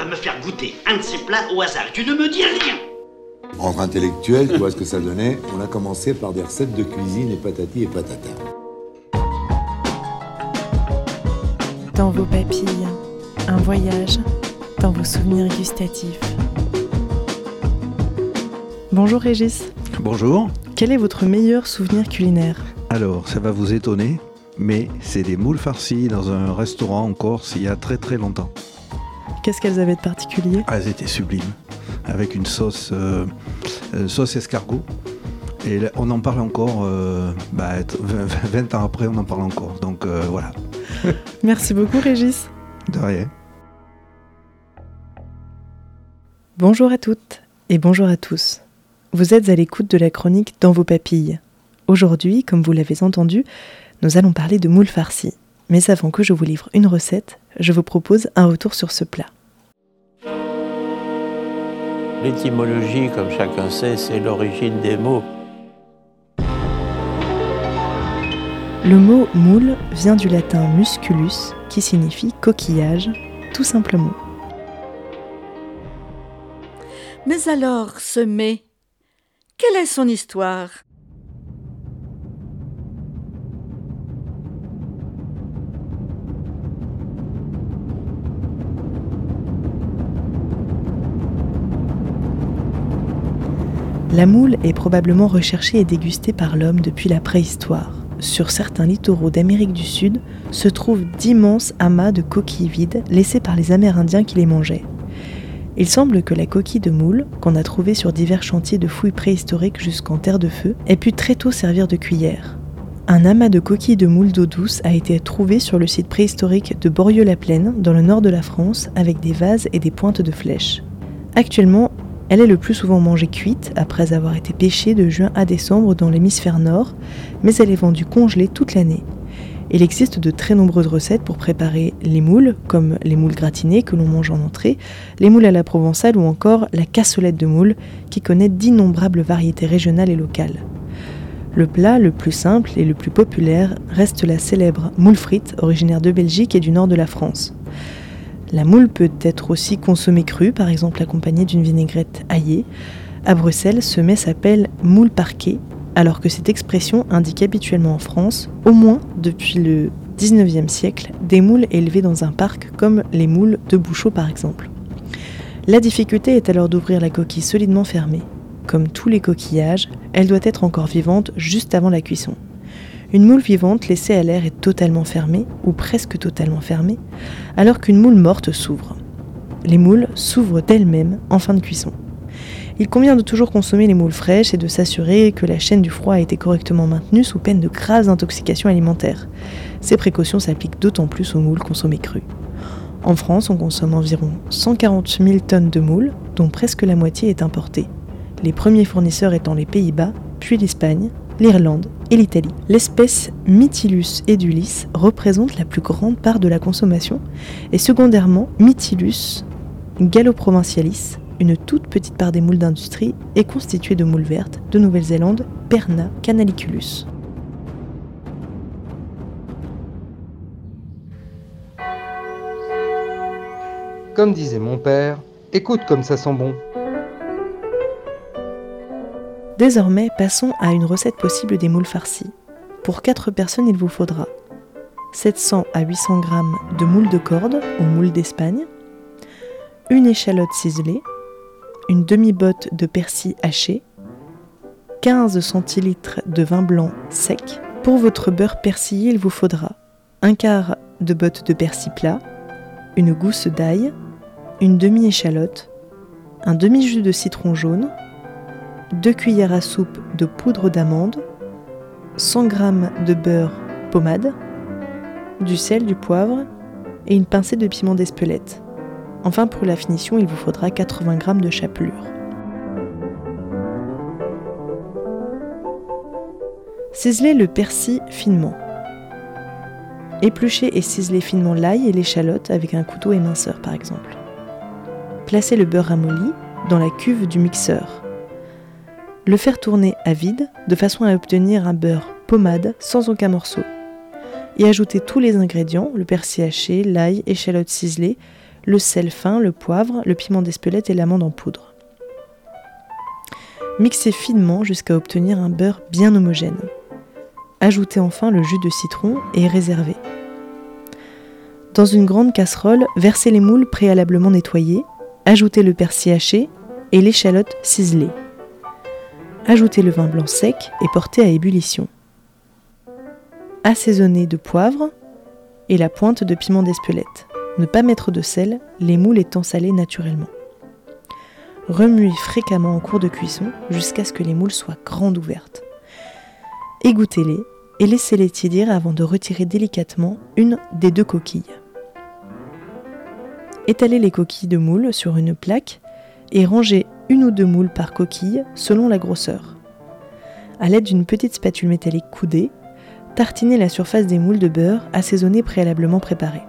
va me faire goûter un de ces plats au hasard. Tu ne me dis rien. Entre intellectuels, tu vois ce que ça donnait On a commencé par des recettes de cuisine et patati et patata. Dans vos papilles, un voyage dans vos souvenirs gustatifs. Bonjour Régis. Bonjour. Quel est votre meilleur souvenir culinaire? Alors, ça va vous étonner, mais c'est des moules farcies dans un restaurant en Corse il y a très très longtemps. Qu'est-ce qu'elles avaient de particulier? Ah, elles étaient sublimes, avec une sauce, euh, euh, sauce escargot. Et là, on en parle encore, euh, bah, 20 ans après, on en parle encore. Donc euh, voilà. Merci beaucoup Régis. De rien. Bonjour à toutes et bonjour à tous. Vous êtes à l'écoute de la chronique Dans vos papilles. Aujourd'hui, comme vous l'avez entendu, nous allons parler de moules farcis. Mais avant que je vous livre une recette, je vous propose un retour sur ce plat. L'étymologie, comme chacun sait, c'est l'origine des mots. Le mot moule vient du latin musculus, qui signifie coquillage, tout simplement. Mais alors, ce mets, quelle est son histoire? La moule est probablement recherchée et dégustée par l'homme depuis la préhistoire. Sur certains littoraux d'Amérique du Sud se trouvent d'immenses amas de coquilles vides laissées par les Amérindiens qui les mangeaient. Il semble que la coquille de moule, qu'on a trouvée sur divers chantiers de fouilles préhistoriques jusqu'en terre de feu, ait pu très tôt servir de cuillère. Un amas de coquilles de moule d'eau douce a été trouvé sur le site préhistorique de Borieux-la-Plaine, dans le nord de la France, avec des vases et des pointes de flèches. Actuellement, elle est le plus souvent mangée cuite, après avoir été pêchée de juin à décembre dans l'hémisphère nord, mais elle est vendue congelée toute l'année. Il existe de très nombreuses recettes pour préparer les moules, comme les moules gratinées que l'on mange en entrée, les moules à la provençale ou encore la cassolette de moules, qui connaît d'innombrables variétés régionales et locales. Le plat le plus simple et le plus populaire reste la célèbre moule frite, originaire de Belgique et du nord de la France. La moule peut être aussi consommée crue, par exemple accompagnée d'une vinaigrette aillée. À Bruxelles, ce mets s'appelle moule parquet, alors que cette expression indique habituellement en France, au moins depuis le 19e siècle, des moules élevées dans un parc comme les moules de Bouchot par exemple. La difficulté est alors d'ouvrir la coquille solidement fermée. Comme tous les coquillages, elle doit être encore vivante juste avant la cuisson. Une moule vivante laissée à l'air est totalement fermée, ou presque totalement fermée, alors qu'une moule morte s'ouvre. Les moules s'ouvrent d'elles-mêmes en fin de cuisson. Il convient de toujours consommer les moules fraîches et de s'assurer que la chaîne du froid a été correctement maintenue sous peine de graves intoxications alimentaires. Ces précautions s'appliquent d'autant plus aux moules consommées crues. En France, on consomme environ 140 000 tonnes de moules, dont presque la moitié est importée. Les premiers fournisseurs étant les Pays-Bas, puis l'Espagne, l'Irlande et l'Italie. L'espèce Mytilus edulis représente la plus grande part de la consommation et secondairement Mytilus galloprovincialis, une toute petite part des moules d'industrie, est constituée de moules vertes de Nouvelle-Zélande, Perna canaliculus. Comme disait mon père, écoute comme ça sent bon. Désormais, passons à une recette possible des moules farcis. Pour 4 personnes, il vous faudra 700 à 800 g de moules de corde ou moules d'Espagne, une échalote ciselée, une demi-botte de persil haché, 15 centilitres de vin blanc sec. Pour votre beurre persillé, il vous faudra un quart de botte de persil plat, une gousse d'ail, une demi-échalote, un demi-jus de citron jaune, 2 cuillères à soupe de poudre d'amande, 100 g de beurre pommade, du sel, du poivre et une pincée de piment d'Espelette. Enfin, pour la finition, il vous faudra 80 g de chapelure. Ciselez le persil finement. Épluchez et ciselez finement l'ail et l'échalote avec un couteau éminceur par exemple. Placez le beurre ramolli dans la cuve du mixeur. Le faire tourner à vide de façon à obtenir un beurre pommade sans aucun morceau. Et ajoutez tous les ingrédients, le persil haché, l'ail, échalote ciselée, le sel fin, le poivre, le piment d'Espelette et l'amande en poudre. Mixez finement jusqu'à obtenir un beurre bien homogène. Ajoutez enfin le jus de citron et réservez. Dans une grande casserole, versez les moules préalablement nettoyés, ajoutez le persil haché et l'échalote ciselée. Ajoutez le vin blanc sec et portez à ébullition. Assaisonnez de poivre et la pointe de piment d'Espelette. Ne pas mettre de sel, les moules étant salés naturellement. Remuez fréquemment en cours de cuisson jusqu'à ce que les moules soient grandes ouvertes. Égouttez-les et laissez-les tiédir avant de retirer délicatement une des deux coquilles. Étalez les coquilles de moules sur une plaque et rangez une ou deux moules par coquille selon la grosseur. A l'aide d'une petite spatule métallique coudée, tartinez la surface des moules de beurre assaisonnés préalablement préparés.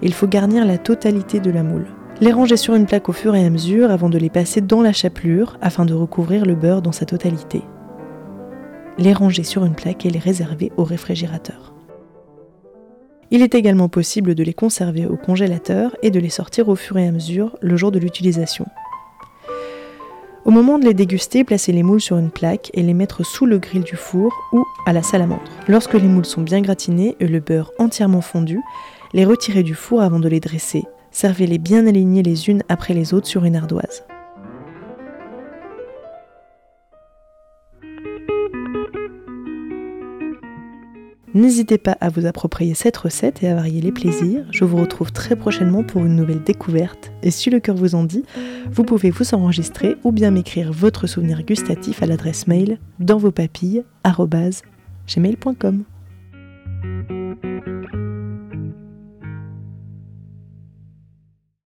Il faut garnir la totalité de la moule. Les ranger sur une plaque au fur et à mesure avant de les passer dans la chapelure afin de recouvrir le beurre dans sa totalité. Les ranger sur une plaque et les réserver au réfrigérateur. Il est également possible de les conserver au congélateur et de les sortir au fur et à mesure le jour de l'utilisation. Au moment de les déguster, placez les moules sur une plaque et les mettre sous le grill du four ou à la salamandre. Lorsque les moules sont bien gratinés et le beurre entièrement fondu, les retirez du four avant de les dresser. Servez-les bien alignés les unes après les autres sur une ardoise. N'hésitez pas à vous approprier cette recette et à varier les plaisirs. Je vous retrouve très prochainement pour une nouvelle découverte. Et si le cœur vous en dit, vous pouvez vous enregistrer ou bien m'écrire votre souvenir gustatif à l'adresse mail dans vos papilles